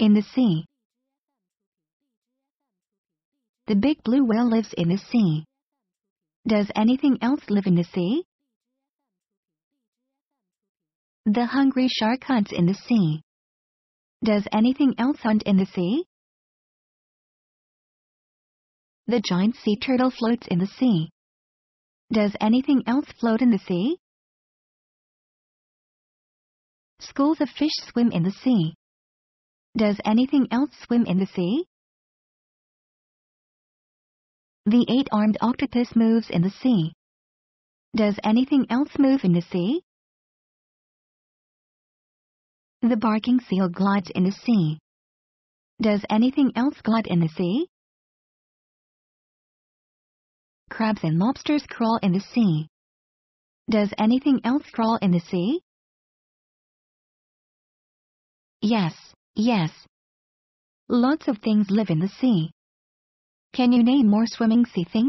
In the sea. The big blue whale lives in the sea. Does anything else live in the sea? The hungry shark hunts in the sea. Does anything else hunt in the sea? The giant sea turtle floats in the sea. Does anything else float in the sea? Schools of fish swim in the sea. Does anything else swim in the sea? The eight-armed octopus moves in the sea. Does anything else move in the sea? The barking seal glides in the sea. Does anything else glide in the sea? Crabs and lobsters crawl in the sea. Does anything else crawl in the sea? Yes, yes. Lots of things live in the sea. Can you name more swimming sea things?